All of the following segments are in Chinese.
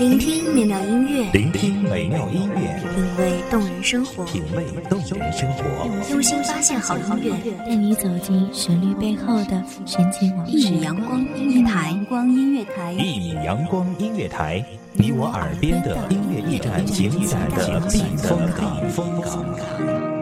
聆听美妙音乐，聆听美妙音乐，品味动人生活，品味动人生活，用心发现好音乐，带你走进旋律背后的神奇往事。一米阳光音乐台，阳光音乐台，一米阳光音乐台，你我耳边的音乐驿站，情感的避风港。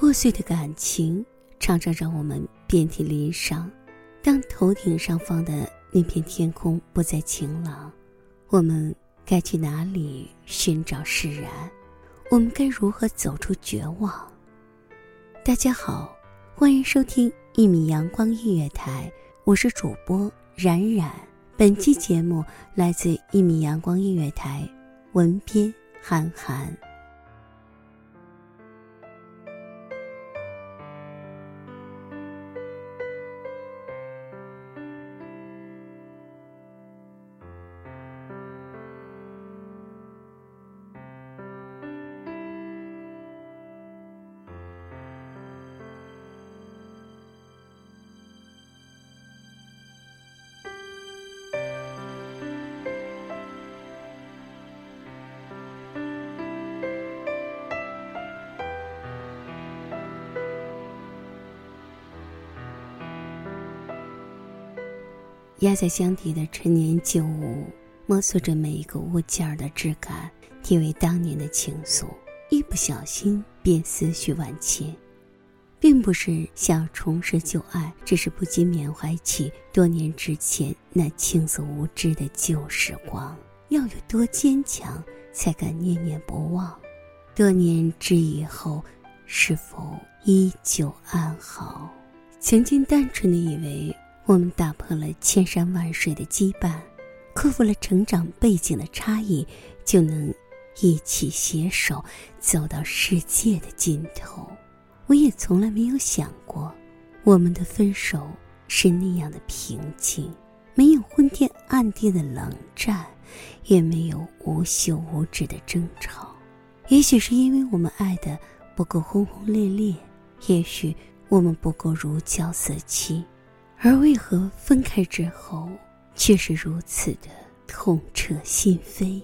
破碎的感情常常让我们遍体鳞伤。当头顶上方的那片天空不再晴朗，我们该去哪里寻找释然？我们该如何走出绝望？大家好，欢迎收听一米阳光音乐台，我是主播冉冉。本期节目来自一米阳光音乐台，文编韩寒。压在箱底的陈年旧物，摸索着每一个物件的质感，体味当年的情愫，一不小心便思绪万千。并不是想重拾旧爱，只是不禁缅怀起多年之前那青涩无知的旧时光。要有多坚强，才敢念念不忘？多年之以后，是否依旧安好？曾经单纯的以为。我们打破了千山万水的羁绊，克服了成长背景的差异，就能一起携手走到世界的尽头。我也从来没有想过，我们的分手是那样的平静，没有昏天暗地的冷战，也没有无休无止的争吵。也许是因为我们爱的不够轰轰烈烈，也许我们不够如胶似漆。而为何分开之后，却是如此的痛彻心扉？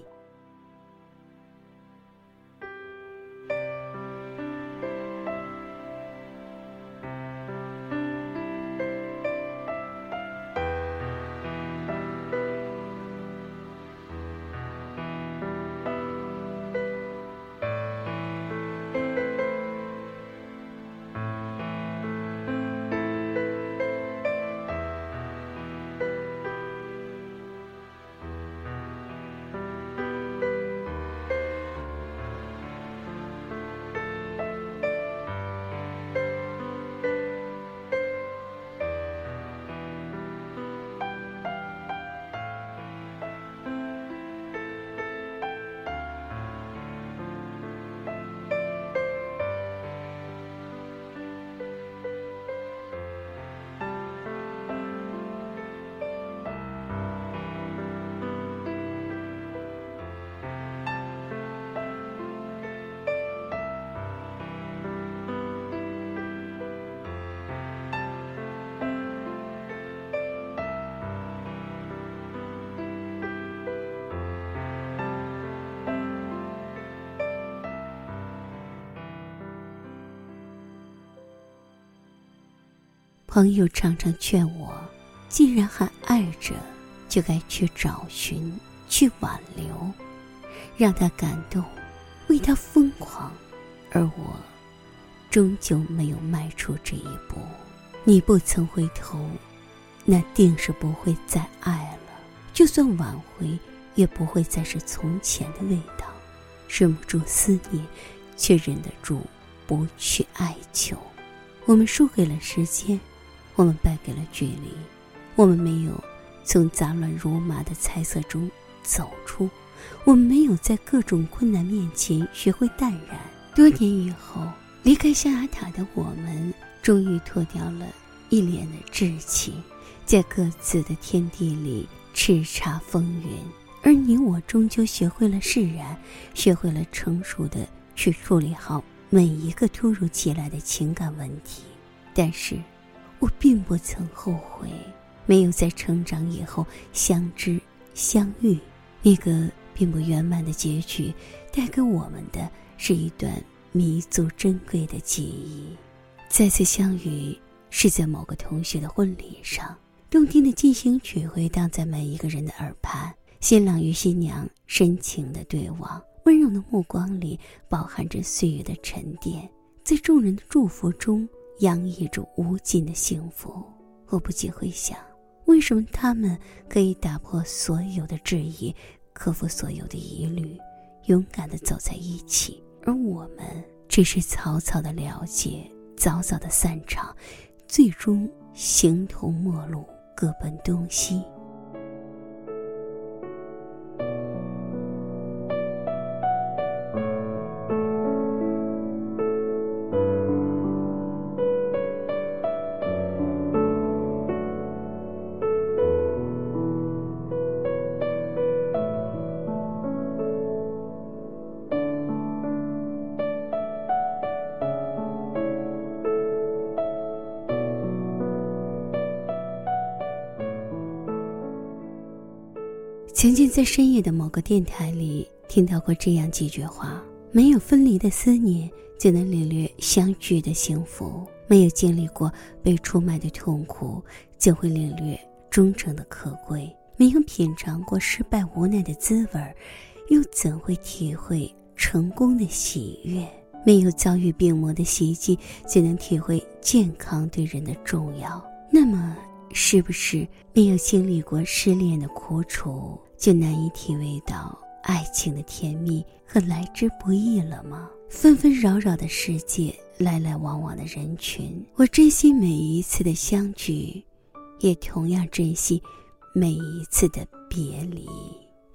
朋友常常劝我，既然还爱着，就该去找寻，去挽留，让他感动，为他疯狂。而我，终究没有迈出这一步。你不曾回头，那定是不会再爱了。就算挽回，也不会再是从前的味道。忍不住思念，却忍得住不去哀求。我们输给了时间，我们败给了距离，我们没有从杂乱如麻的猜测中走出，我们没有在各种困难面前学会淡然。多年以后，离开象牙塔的我们，终于脱掉了一脸的稚气，在各自的天地里叱咤风云。而你我终究学会了释然，学会了成熟的去处理好每一个突如其来的情感问题。但是，我并不曾后悔，没有在成长以后相知相遇。那个并不圆满的结局，带给我们的是一段弥足珍贵的记忆。再次相遇是在某个同学的婚礼上，动听的进行曲回荡在每一个人的耳畔。新郎与新娘深情的对望，温柔的目光里饱含着岁月的沉淀，在众人的祝福中洋溢着无尽的幸福。我不禁会想，为什么他们可以打破所有的质疑，克服所有的疑虑，勇敢的走在一起，而我们只是草草的了解，早早的散场，最终形同陌路，各奔东西。曾经在深夜的某个电台里听到过这样几句话：没有分离的思念，就能领略相聚的幸福；没有经历过被出卖的痛苦，就会领略忠诚的可贵；没有品尝过失败无奈的滋味，又怎会体会成功的喜悦？没有遭遇病魔的袭击，就能体会健康对人的重要。那么，是不是没有经历过失恋的苦楚？就难以体味到爱情的甜蜜和来之不易了吗？纷纷扰扰的世界，来来往往的人群，我珍惜每一次的相聚，也同样珍惜每一次的别离。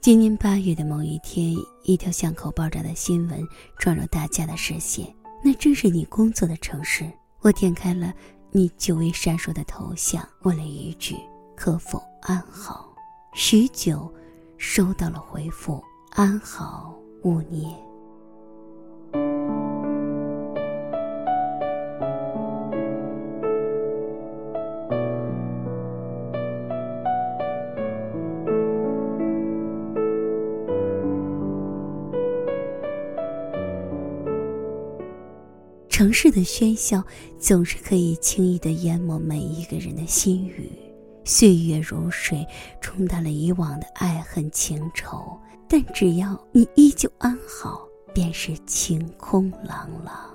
今年八月的某一天，一条巷口爆炸的新闻撞入大家的视线，那正是你工作的城市。我点开了你久未闪烁的头像，问了一句：“可否安好？”许久。收到了回复，安好，勿念。城市的喧嚣总是可以轻易的淹没每一个人的心语。岁月如水，冲淡了以往的爱恨情仇，但只要你依旧安好，便是晴空朗朗。